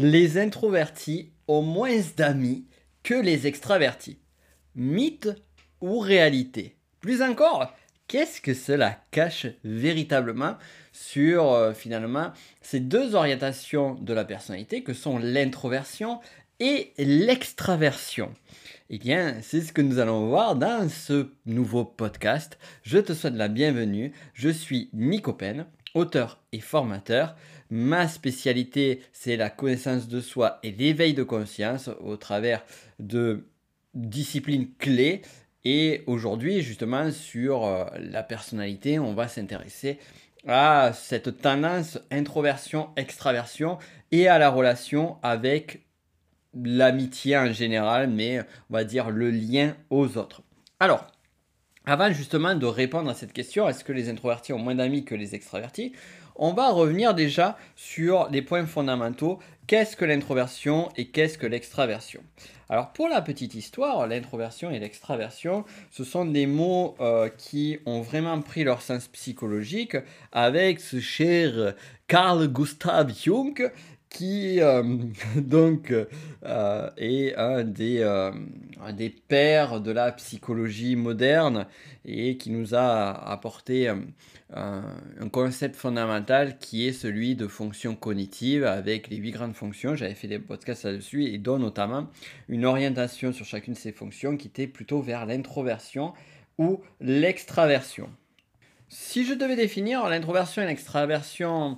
Les introvertis ont moins d'amis que les extravertis. Mythe ou réalité? Plus encore, qu'est-ce que cela cache véritablement sur euh, finalement ces deux orientations de la personnalité que sont l'introversion et l'extraversion? Eh bien, c'est ce que nous allons voir dans ce nouveau podcast. Je te souhaite la bienvenue. Je suis Nico Pen, auteur et formateur. Ma spécialité, c'est la connaissance de soi et l'éveil de conscience au travers de disciplines clés. Et aujourd'hui, justement, sur euh, la personnalité, on va s'intéresser à cette tendance introversion-extraversion et à la relation avec l'amitié en général, mais on va dire le lien aux autres. Alors, avant justement de répondre à cette question, est-ce que les introvertis ont moins d'amis que les extravertis? On va revenir déjà sur les points fondamentaux. Qu'est-ce que l'introversion et qu'est-ce que l'extraversion? Alors pour la petite histoire, l'introversion et l'extraversion, ce sont des mots euh, qui ont vraiment pris leur sens psychologique avec ce cher Carl Gustav Jung qui euh, donc euh, est un des, euh, des pères de la psychologie moderne et qui nous a apporté un concept fondamental qui est celui de fonction cognitive avec les huit grandes fonctions. J'avais fait des podcasts là-dessus et dont notamment une orientation sur chacune de ces fonctions qui était plutôt vers l'introversion ou l'extraversion. Si je devais définir l'introversion et l'extraversion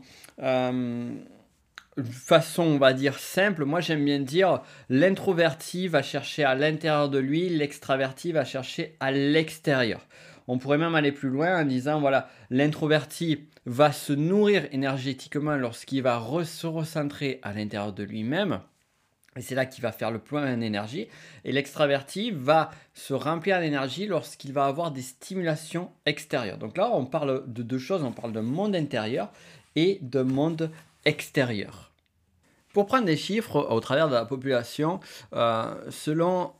façon, on va dire, simple, moi j'aime bien dire l'introverti va chercher à l'intérieur de lui, l'extraverti va chercher à l'extérieur. On pourrait même aller plus loin en disant, voilà, l'introverti va se nourrir énergétiquement lorsqu'il va se recentrer à l'intérieur de lui-même. Et c'est là qu'il va faire le plein d'énergie. Et l'extraverti va se remplir d'énergie lorsqu'il va avoir des stimulations extérieures. Donc là, on parle de deux choses. On parle de monde intérieur et de monde Pour prendre des chiffres au travers de la population, euh, selon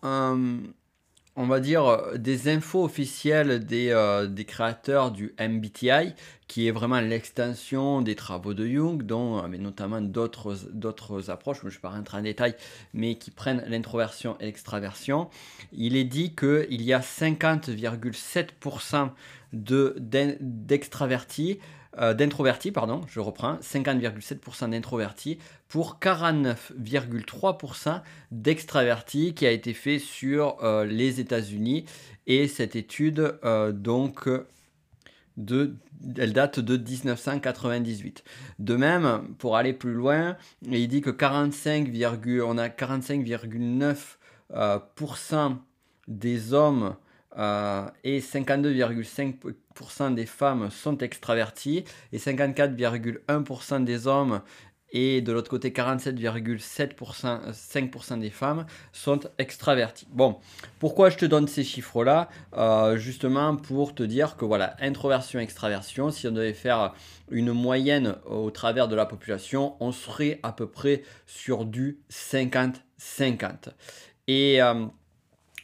on va dire des infos officielles des, euh, des, créateurs du MBTI, qui est vraiment l'extension des travaux de Jung, dont euh, mais notamment d'autres approches, je ne vais pas rentrer en détail, mais qui prennent l'introversion et l'extraversion, il est dit qu'il y a 50,7% d'extravertis. Euh, d'introvertis, pardon, je reprends, 50,7% d'introvertis pour 49,3% d'extravertis qui a été fait sur euh, les États-Unis. Et cette étude, euh, donc, de, elle date de 1998. De même, pour aller plus loin, il dit que 45, on a 45,9% des hommes et 52,5% des femmes sont extravertis et 54,1% des hommes et de l'autre côté 47,7%, 5% des femmes sont extravertis. Bon, pourquoi je te donne ces chiffres-là? Euh, Justement pour te dire que voilà, introversion, extraversion, si on devait faire une moyenne au travers de la population, on serait à peu près sur du 50-50. Et euh,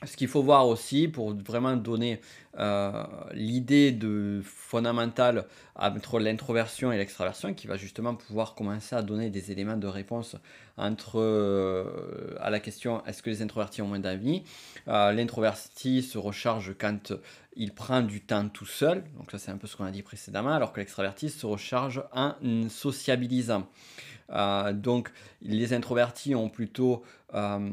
ce qu'il faut voir aussi pour vraiment donner euh, l'idée de fondamentale entre l'introversion et l'extraversion, qui va justement pouvoir commencer à donner des éléments de réponse entre euh, à la question est-ce que les introvertis ont moins d'avis? Euh, L'introverti se recharge quand il prend du temps tout seul, donc ça c'est un peu ce qu'on a dit précédemment, alors que l'extraverti se recharge en sociabilisant. Euh, donc les introvertis ont plutôt euh,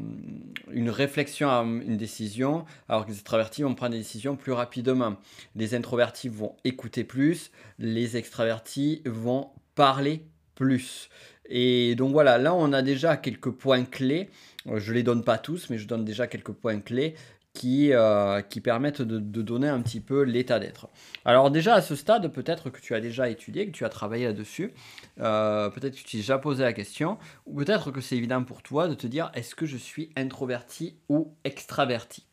une réflexion à une décision, alors que les extravertis vont prendre des décisions plus rapidement. Les introvertis vont écouter plus, les extravertis vont parler plus. Et donc voilà, là on a déjà quelques points clés. Je ne les donne pas tous, mais je donne déjà quelques points clés qui, euh, qui permettent de, donner un petit peu l'état d'être. Alors déjà à ce stade, peut-être que tu as déjà étudié, que tu as travaillé là-dessus, euh, peut-être que tu t'es déjà posé la question, ou peut-être que c'est évident pour toi de te dire est-ce que je suis introverti ou extraverti?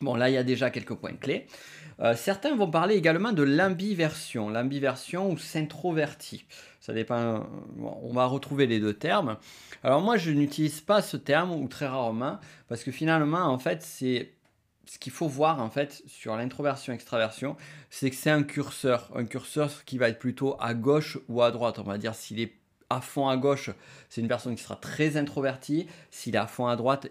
Bon là il y a déjà quelques points clés. Euh, certains vont parler également de l'ambiversion, l'ambiversion ou s'introverti. Ça dépend, on va retrouver les deux termes. Alors moi je n'utilise pas ce terme ou très rarement parce que finalement en fait c'est ce qu'il faut voir en fait sur l'introversion-extraversion, c'est que c'est un curseur, un curseur qui va être plutôt à gauche ou à droite. On va dire s'il est à fond à gauche, c'est une personne qui sera très introvertie. S'il est à fond à droite,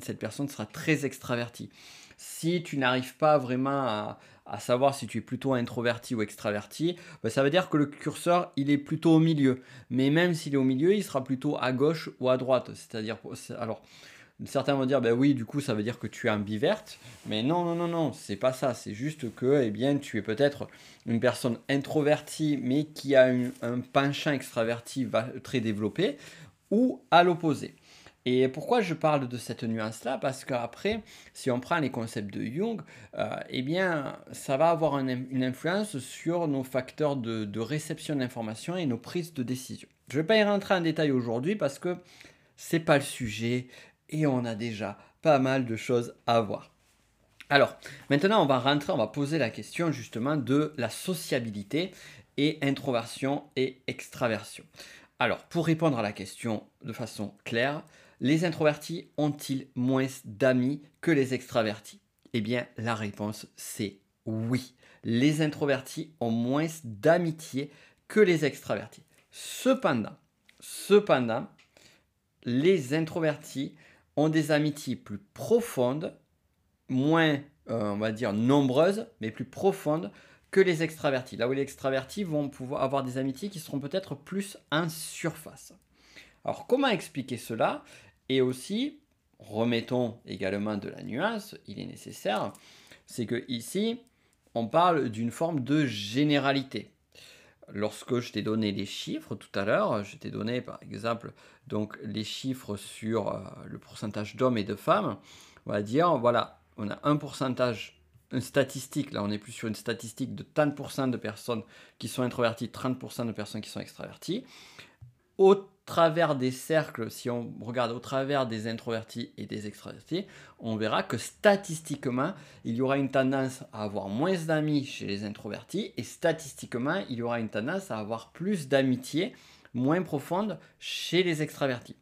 cette personne sera très extravertie. Si tu n'arrives pas vraiment à, savoir si tu es plutôt introverti ou extraverti, ben, ça veut dire que le curseur, il est plutôt au milieu. Mais même s'il est au milieu, il sera plutôt à gauche ou à droite. C'est-à-dire, alors, Certains vont dire, ben oui, du coup, ça veut dire que tu es ambiverte. Mais non, non, non, non, c'est pas ça. C'est juste que, eh bien, tu es peut-être une personne introvertie, mais qui a un penchant extraverti très développé, ou à l'opposé. Et pourquoi je parle de cette nuance-là? Parce qu'après, si on prend les concepts de Jung, euh, eh bien, ça va avoir une influence sur nos facteurs de, de réception d'informations et nos prises de décision. Je ne vais pas y rentrer en détail aujourd'hui parce que c'est pas le sujet et on a déjà pas mal de choses à voir. Alors, maintenant, on va rentrer, on va poser la question justement de la sociabilité et introversion et extraversion. Alors, pour répondre à la question de façon claire, les introvertis ont-ils moins d'amis que les extravertis? Eh bien, la réponse c'est oui. Les introvertis ont moins d'amitié que les extravertis. Cependant, cependant, les introvertis ont des amitiés plus profondes, moins, euh, on va dire, nombreuses, mais plus profondes que les extravertis. Là où les extravertis vont pouvoir avoir des amitiés qui seront peut-être plus en surface. Alors comment expliquer cela? Et aussi, remettons également de la nuance, il est nécessaire, c'est que ici, on parle d'une forme de généralité lorsque je t'ai donné les chiffres tout à l'heure, je t'ai donné par exemple donc les chiffres sur euh, le pourcentage d'hommes et de femmes, on va dire voilà, on a un pourcentage, une statistique, là on est plus sur une statistique de 30% de personnes qui sont introverties, 30% de personnes qui sont extraverties. Au travers des cercles, si on regarde au travers des introvertis et des extravertis, on verra que statistiquement, il y aura une tendance à avoir moins d'amis chez les introvertis et statistiquement, il y aura une tendance à avoir plus d'amitié moins profonde chez les extravertis.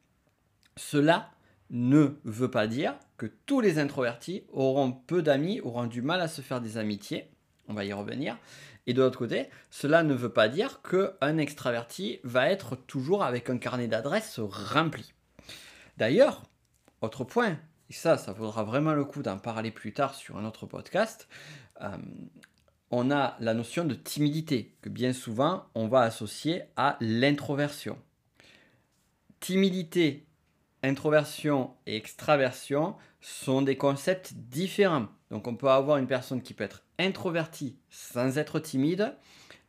Cela ne veut pas dire que tous les introvertis auront peu d'amis, auront du mal à se faire des amitiés. On va y revenir. Et de l'autre côté, cela ne veut pas dire qu'un extraverti va être toujours avec un carnet d'adresses rempli. D'ailleurs, autre point, et ça, ça vaudra vraiment le coup d'en parler plus tard sur un autre podcast, euh, on a la notion de timidité, que bien souvent on va associer à l'introversion. Timidité, introversion et extraversion sont des concepts différents. Donc on peut avoir une personne qui peut être introvertie sans être timide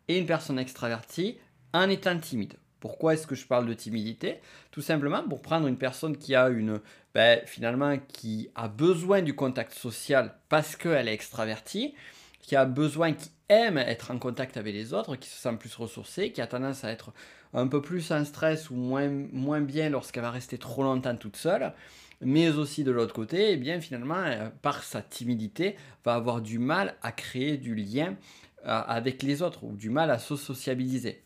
et une personne extravertie en étant timide. Pourquoi est-ce que je parle de timidité? Tout simplement pour prendre une personne qui a une, ben, finalement, qui a besoin du contact social parce qu'elle est extravertie, qui a besoin, qui aime être en contact avec les autres, qui se sent plus ressourcée, qui a tendance à être un peu plus en stress ou moins, moins bien lorsqu'elle va rester trop longtemps toute seule mais aussi de l'autre côté, eh bien finalement, euh, par sa timidité, va avoir du mal à créer du lien euh, avec les autres ou du mal à se sociabiliser.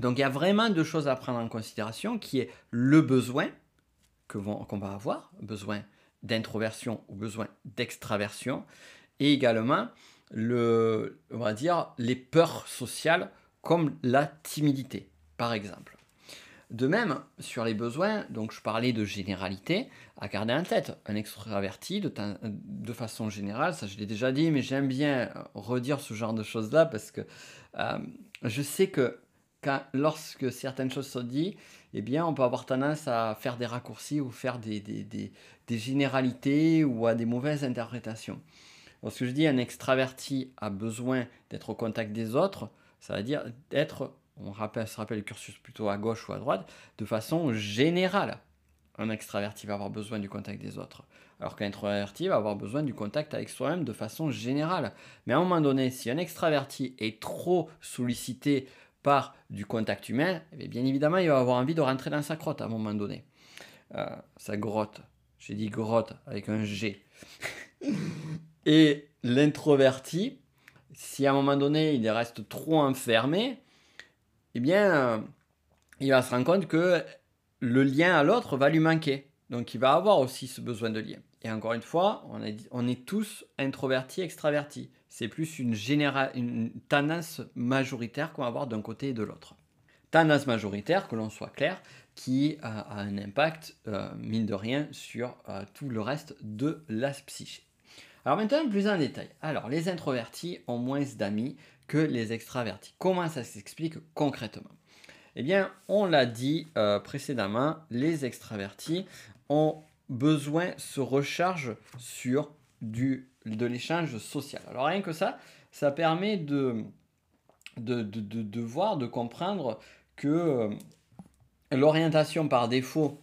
Donc il y a vraiment deux choses à prendre en considération qui est le besoin qu'on va avoir, besoin d'introversion ou besoin d'extraversion, et également le, on va dire, les peurs sociales comme la timidité, par exemple. De même, sur les besoins, donc je parlais de généralité, à garder en tête. Un extraverti, de, façon générale, ça je l'ai déjà dit, mais j'aime bien redire ce genre de choses-là parce que euh, je sais que quand, lorsque certaines choses sont dites, eh bien, on peut avoir tendance à faire des raccourcis ou faire des, des, généralités ou à des mauvaises interprétations. Lorsque je dis un extraverti a besoin d'être au contact des autres, ça veut dire d'être on rappelle, se rappelle le cursus plutôt à gauche ou à droite, de façon générale. Un extraverti va avoir besoin du contact des autres, alors qu'un introverti va avoir besoin du contact avec soi-même de façon générale. Mais à un moment donné, si un extraverti est trop sollicité par du contact humain, eh bien évidemment, il va avoir envie de rentrer dans sa crotte à un moment donné. Euh, sa grotte. J'ai dit grotte avec un G. Et l'introverti, si à un moment donné il reste trop enfermé, eh bien, euh, il va se rendre compte que le lien à l'autre va lui manquer. Donc, il va avoir aussi ce besoin de lien. Et encore une fois, on est, tous introvertis, extravertis. C'est plus une, une tendance majoritaire qu'on va avoir d'un côté et de l'autre. tendance majoritaire, que l'on soit clair, qui a, un impact, euh, mine de rien, sur euh, tout le reste de la psyché. Alors maintenant, plus en détail. Alors, les introvertis ont moins d'amis que les extravertis. Comment ça s'explique concrètement? Eh bien, on l'a dit euh, précédemment, les extravertis ont besoin, se rechargent sur de l'échange social. Alors rien que ça, ça permet de, de, de, de voir, de comprendre que l'orientation par défaut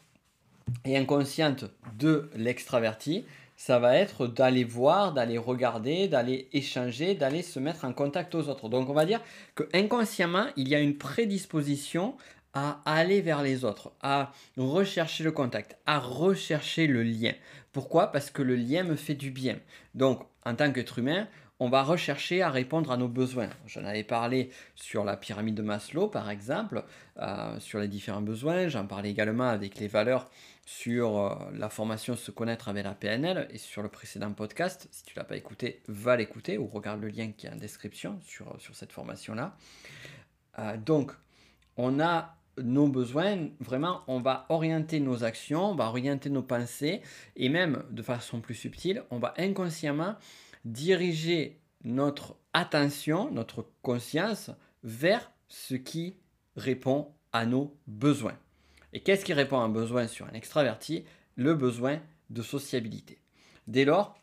et inconsciente de l'extraverti, ça va être d'aller voir, d'aller regarder, d'aller échanger, d'aller se mettre en contact aux autres. Donc on va dire que inconsciemment, il y a une prédisposition à aller vers les autres, à rechercher le contact, à rechercher le lien. Pourquoi? Parce que le lien me fait du bien. Donc en tant qu'être humain, on va rechercher à répondre à nos besoins. J'en avais parlé sur la pyramide de Maslow, par exemple, euh, sur les différents besoins. J'en parlais également avec les valeurs sur euh, la formation Se connaître avec la PNL et sur le précédent podcast. Si tu l'as pas écouté, va l'écouter ou regarde le lien qui est en description sur, sur cette formation-là. Euh, donc, on a nos besoins, vraiment, on va orienter nos actions, on va orienter nos pensées et même de façon plus subtile, on va inconsciemment diriger notre attention, notre conscience vers ce qui répond à nos besoins. Et qu'est-ce qui répond à un besoin sur un extraverti? Le besoin de sociabilité. Dès lors,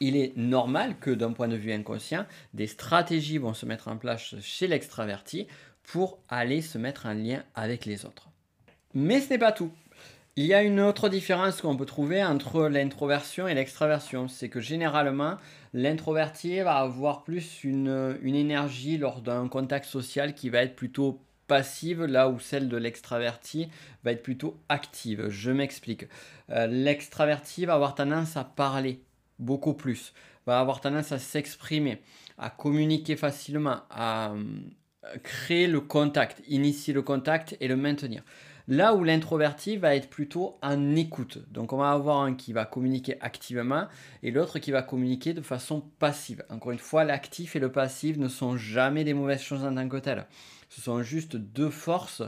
il est normal que d'un point de vue inconscient, des stratégies vont se mettre en place chez l'extraverti pour aller se mettre en lien avec les autres. Mais ce n'est pas tout. Il y a une autre différence qu'on peut trouver entre l'introversion et l'extraversion. C'est que généralement, l'introverti va avoir plus une, énergie lors d'un contact social qui va être plutôt passive, là où celle de l'extraverti va être plutôt active. Je m'explique. Euh, l'extraverti va avoir tendance à parler beaucoup plus, va avoir tendance à s'exprimer, à communiquer facilement, à euh, créer le contact, initier le contact et le maintenir. Là où l'introverti va être plutôt en écoute. Donc on va avoir un qui va communiquer activement et l'autre qui va communiquer de façon passive. Encore une fois, l'actif et le passif ne sont jamais des mauvaises choses en tant que telles. Ce sont juste deux forces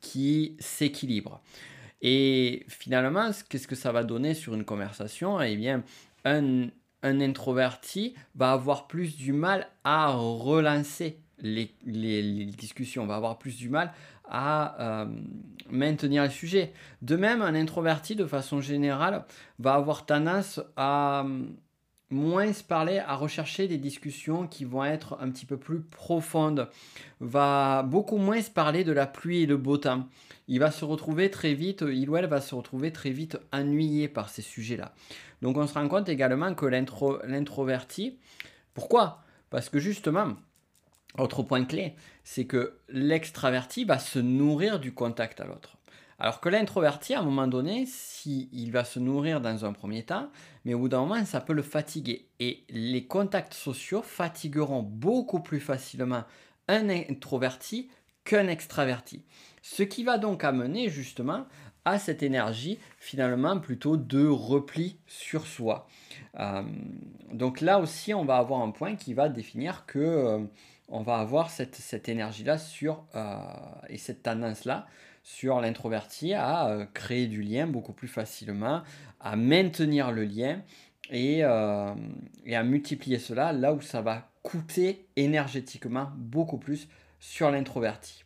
qui s'équilibrent. Et finalement, qu'est-ce que ça va donner sur une conversation? Eh bien, un, introverti va avoir plus du mal à relancer les, discussions, va avoir plus du mal à euh, maintenir le sujet. De même, un introverti, de façon générale, va avoir tendance à moins se parler, à rechercher des discussions qui vont être un petit peu plus profondes, va beaucoup moins se parler de la pluie et le beau temps. Il va se retrouver très vite, il ou elle va se retrouver très vite ennuyé par ces sujets-là. Donc on se rend compte également que l'introverti, pourquoi? Parce que justement, autre point clé, c'est que l'extraverti va se nourrir du contact à l'autre. Alors que l'introverti, à un moment donné, s'il il va se nourrir dans un premier temps, mais au bout d'un moment, ça peut le fatiguer. Et les contacts sociaux fatigueront beaucoup plus facilement un introverti qu'un extraverti. Ce qui va donc amener justement à cette énergie finalement plutôt de repli sur soi. Euh, donc là aussi, on va avoir un point qui va définir que euh, on va avoir cette, énergie-là sur euh, et cette tendance-là sur l'introverti à créer du lien beaucoup plus facilement, à maintenir le lien et, et, à multiplier cela là où ça va coûter énergétiquement beaucoup plus sur l'introverti.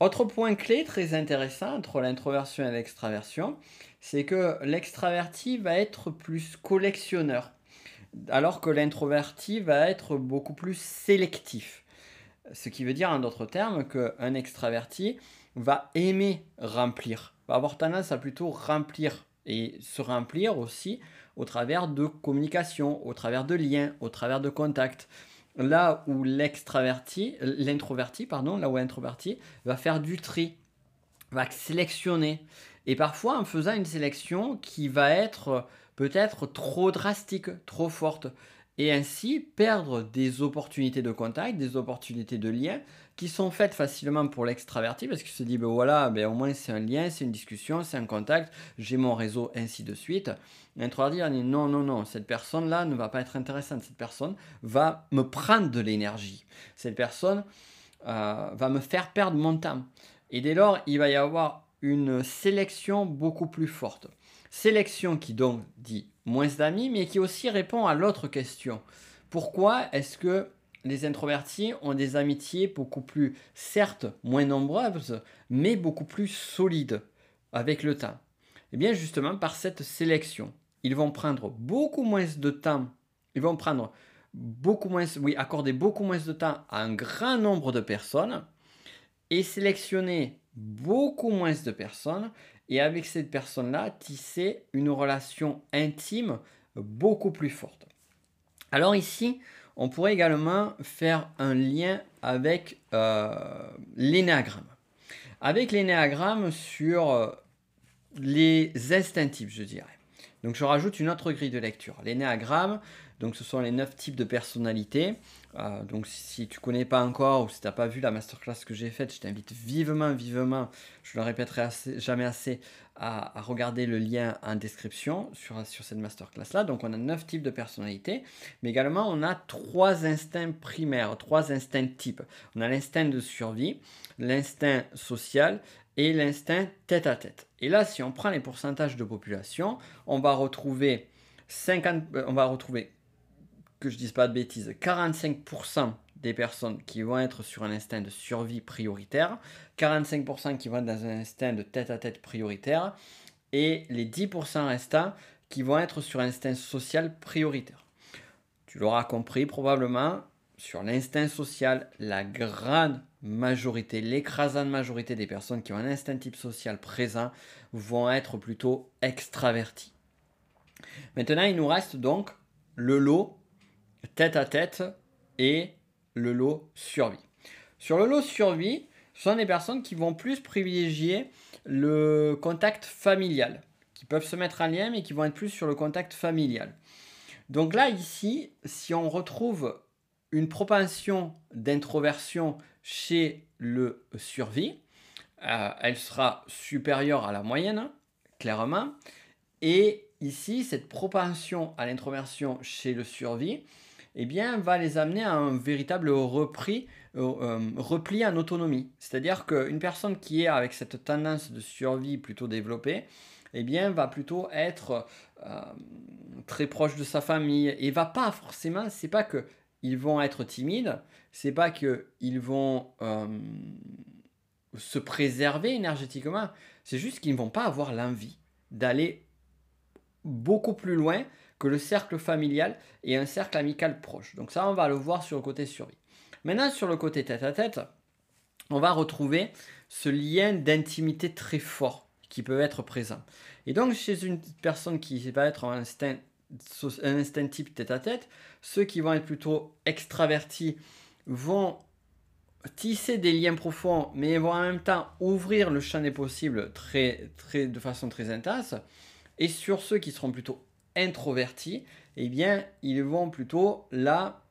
Autre point clé très intéressant entre l'introversion et l'extraversion, c'est que l'extraverti va être plus collectionneur, alors que l'introverti va être beaucoup plus sélectif. Ce qui veut dire en d'autres termes qu'un extraverti va aimer remplir, va avoir tendance à plutôt remplir et se remplir aussi au travers de communication, au travers de liens, au travers de contacts. Là où l'extraverti, l'introverti, pardon, là où l'introverti va faire du tri, va sélectionner. Et parfois en faisant une sélection qui va être peut-être trop drastique, trop forte. Et ainsi perdre des opportunités de contact, des opportunités de lien qui sont faites facilement pour l'extraverti parce qu'il se dit ben voilà, ben au moins c'est un lien, c'est une discussion, c'est un contact, j'ai mon réseau, ainsi de suite. L'introverti dit non, non, non, cette personne-là ne va pas être intéressante, cette personne va me prendre de l'énergie. Cette personne euh, va me faire perdre mon temps. Et dès lors, il va y avoir une sélection beaucoup plus forte. Sélection qui donc dit moins d'amis, mais qui aussi répond à l'autre question. Pourquoi est-ce que les introvertis ont des amitiés beaucoup plus, certes, moins nombreuses, mais beaucoup plus solides avec le temps Eh bien, justement, par cette sélection, ils vont prendre beaucoup moins de temps, ils vont prendre beaucoup moins, oui, accorder beaucoup moins de temps à un grand nombre de personnes et sélectionner beaucoup moins de personnes et avec cette personne-là tisser une relation intime beaucoup plus forte. Alors ici, on pourrait également faire un lien avec euh, l'énéagramme. Avec l'énéagramme sur euh, les instinctifs, je dirais. Donc je rajoute une autre grille de lecture. L'énéagramme, donc ce sont les neuf types de personnalités. Euh, donc si tu connais pas encore ou si tu n'as pas vu la masterclass que j'ai faite, je t'invite vivement, vivement, je le répéterai jamais assez, à, regarder le lien en description sur, sur cette masterclass-là. Donc on a neuf types de personnalités, mais également on a trois instincts primaires, trois instincts types. On a l'instinct de survie, l'instinct social et l'instinct tête-à-tête. Et là, si on prend les pourcentages de population, on va retrouver 50, euh, on va retrouver que je dise pas de bêtises, 45% des personnes qui vont être sur un instinct de survie prioritaire, 45% qui vont être dans un instinct de tête-à-tête prioritaire, et les 10% restants qui vont être sur un instinct social prioritaire. Tu l'auras compris probablement, sur l'instinct social, la grande majorité, l'écrasante majorité des personnes qui ont un instinct type social présent vont être plutôt extravertis. Maintenant, il nous reste donc le lot tête à tête et le lot survie. Sur le lot survie, ce sont des personnes qui vont plus privilégier le contact familial, qui peuvent se mettre en lien, mais qui vont être plus sur le contact familial. Donc là, ici, si on retrouve une propension d'introversion chez le survie, euh, elle sera supérieure à la moyenne, clairement. Et ici, cette propension à l'introversion chez le survie, eh bien, va les amener à un véritable euh, euh, repli en autonomie. C'est-à-dire qu'une personne qui est avec cette tendance de survie plutôt développée, eh bien, va plutôt être euh, très proche de sa famille et va pas forcément, c'est pas que ils vont être timides, c'est pas que ils vont se préserver énergétiquement, c'est juste qu'ils ne vont pas avoir l'envie d'aller beaucoup plus loin que le cercle familial et un cercle amical proche. Donc ça, on va le voir sur le côté survie. Maintenant, sur le côté tête-à-tête, on va retrouver ce lien d'intimité très fort qui peut être présent. Et donc, chez une personne qui va être un instinct, un instinct type tête-à-tête, ceux qui vont être plutôt extravertis vont tisser des liens profonds, mais vont en même temps ouvrir le champ des possibles très, très, de façon très intense. Et sur ceux qui seront plutôt introvertis, eh bien, ils vont plutôt là,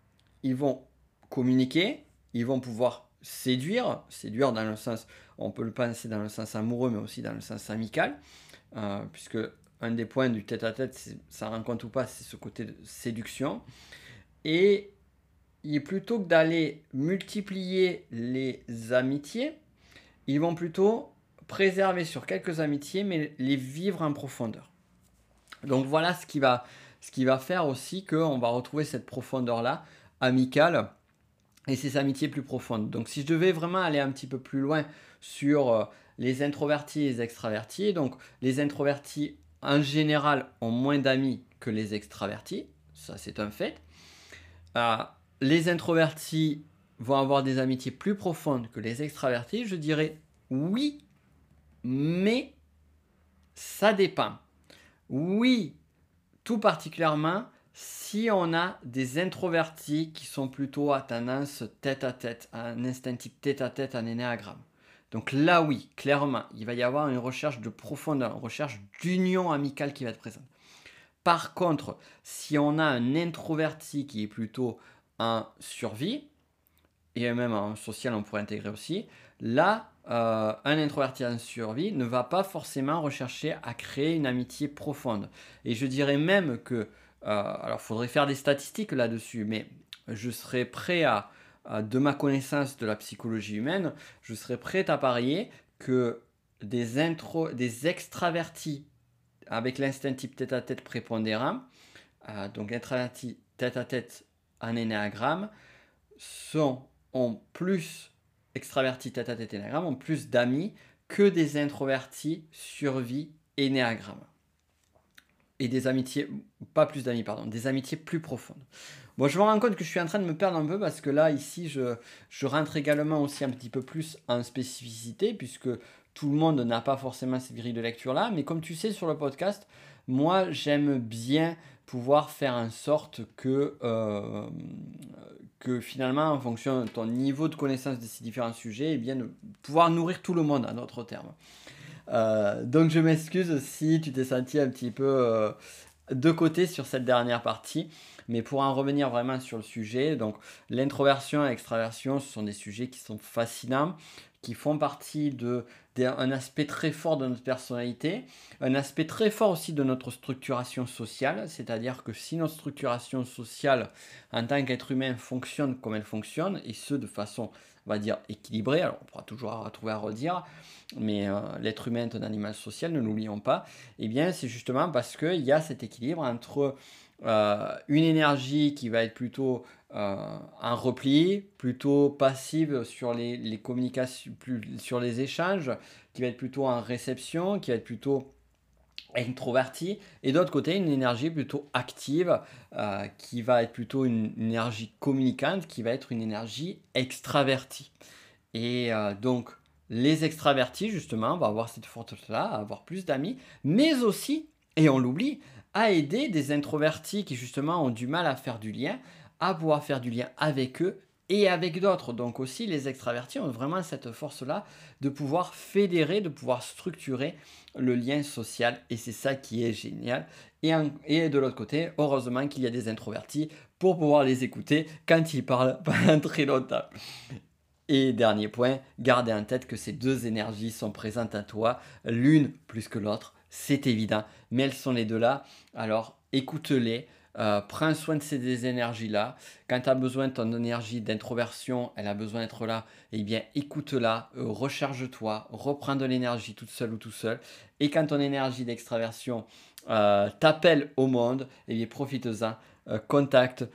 ils vont communiquer, ils vont pouvoir séduire, séduire dans le sens, on peut le penser dans le sens amoureux, mais aussi dans le sens amical, euh, puisque un des points du tête-à-tête, ça rencontre ou pas, c'est ce côté de séduction. Et il, plutôt que d'aller multiplier les amitiés, ils vont plutôt préserver sur quelques amitiés, mais les vivre en profondeur. Donc voilà ce qui va, faire aussi qu'on va retrouver cette profondeur-là, amicale, et ces amitiés plus profondes. Donc si je devais vraiment aller un petit peu plus loin sur euh, les introvertis et les extravertis, donc les introvertis en général ont moins d'amis que les extravertis, ça c'est un fait. Euh, les introvertis vont avoir des amitiés plus profondes que les extravertis, je dirais oui, mais ça dépend. Oui, tout particulièrement si on a des introvertis qui sont plutôt à tendance tête à tête, un instinctif tête à tête, un énéagramme. Donc là, oui, clairement, il va y avoir une recherche de profondeur, une recherche d'union amicale qui va être présente. Par contre, si on a un introverti qui est plutôt en survie, et même en social, on pourrait intégrer aussi, là, euh, un introverti en survie ne va pas forcément rechercher à créer une amitié profonde. Et je dirais même que, euh, alors il faudrait faire des statistiques là-dessus, mais je serais prêt à, de ma connaissance de la psychologie humaine, je serais prêt à parier que des, intro, des extravertis avec l'instinct type tête-à-tête prépondérant, donc introvertis tête-à-tête en énéagramme, sont, ont plus extravertis tête-à-tête énéagramme, ont plus d'amis que des introvertis survie énéagramme. Et des amitiés, pas plus d'amis, pardon, des amitiés plus profondes. Bon, je me rends compte que je suis en train de me perdre un peu parce que là, ici, je, je rentre également aussi un petit peu plus en spécificité, puisque tout le monde n'a pas forcément cette grille de lecture-là. Mais comme tu sais sur le podcast, moi, j'aime bien pouvoir faire en sorte que, euh, que finalement, en fonction de ton niveau de connaissance de ces différents sujets, eh bien, pouvoir nourrir tout le monde, à notre terme. Euh, donc je m'excuse si tu t'es senti un petit peu euh, de côté sur cette dernière partie. Mais pour en revenir vraiment sur le sujet, donc l'introversion et l'extraversion, ce sont des sujets qui sont fascinants, qui font partie de un aspect très fort de notre personnalité, un aspect très fort aussi de notre structuration sociale, c'est-à-dire que si notre structuration sociale en tant qu'être humain fonctionne comme elle fonctionne, et ce de façon, on va dire, équilibrée, alors on pourra toujours trouver à redire, mais euh, l'être humain est un animal social, ne l'oublions pas, et eh bien c'est justement parce qu'il y a cet équilibre entre euh, une énergie qui va être plutôt un repli, plutôt passive sur les, communications, plus, sur les échanges, qui va être plutôt en réception, qui va être plutôt introverti, et d'autre côté une énergie plutôt active, euh, qui va être plutôt une, énergie communicante, qui va être une énergie extravertie. Et euh, donc les extravertis, justement, vont avoir cette force-là, avoir plus d'amis, mais aussi, et on l'oublie, à aider des introvertis qui justement ont du mal à faire du lien, à pouvoir faire du lien avec eux et avec d'autres. Donc aussi, les extravertis ont vraiment cette force-là de pouvoir fédérer, de pouvoir structurer le lien social. Et c'est ça qui est génial. Et, de l'autre côté, heureusement qu'il y a des introvertis pour pouvoir les écouter quand ils parlent pendant très longtemps. Et dernier point, gardez en tête que ces deux énergies sont présentes à toi, l'une plus que l'autre, c'est évident, mais elles sont les deux là, alors écoute-les, euh, prends soin de ces énergies-là. Quand tu as besoin de ton énergie d'introversion, elle a besoin d'être là, eh bien écoute-la, euh, recharge-toi, reprends de l'énergie toute seule ou tout seul. Et quand ton énergie d'extraversion euh, t'appelle au monde, eh bien profite-en, contacte,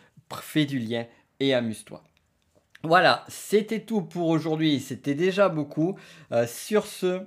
fais du lien et amuse-toi. Voilà, c'était tout pour aujourd'hui, c'était déjà beaucoup. sur ce,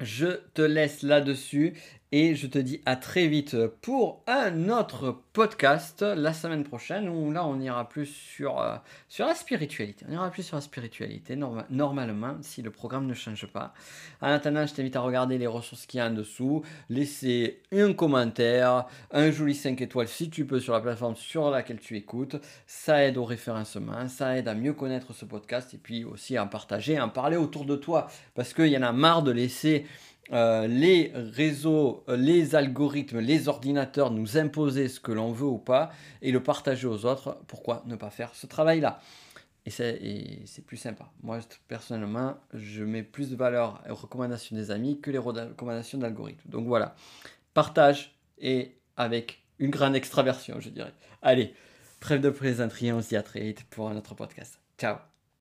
je te laisse là-dessus et je te dis à très vite pour un autre podcast la semaine prochaine où là on ira plus sur, euh, sur la spiritualité. On ira plus sur la spiritualité normalement si le programme ne change pas. En attendant, je t'invite à regarder les ressources qu'il y a en dessous, laisser un commentaire, un joli 5 étoiles si tu peux sur la plateforme sur laquelle tu écoutes. Ça aide au référencement, ça aide à mieux connaître ce podcast et puis aussi à partager, à en parler autour de toi parce qu'il y en a marre de laisser euh, les réseaux, euh, les algorithmes, les ordinateurs nous imposer ce que l'on veut ou pas et le partager aux autres, pourquoi ne pas faire ce travail-là? Et c'est plus sympa. Moi, personnellement, je mets plus de valeur aux recommandations des amis que les recommandations d'algorithmes. Donc voilà, partage et avec une grande extraversion, je dirais. Allez, trêve de plaisanterie, on se dit à très vite pour un autre podcast. Ciao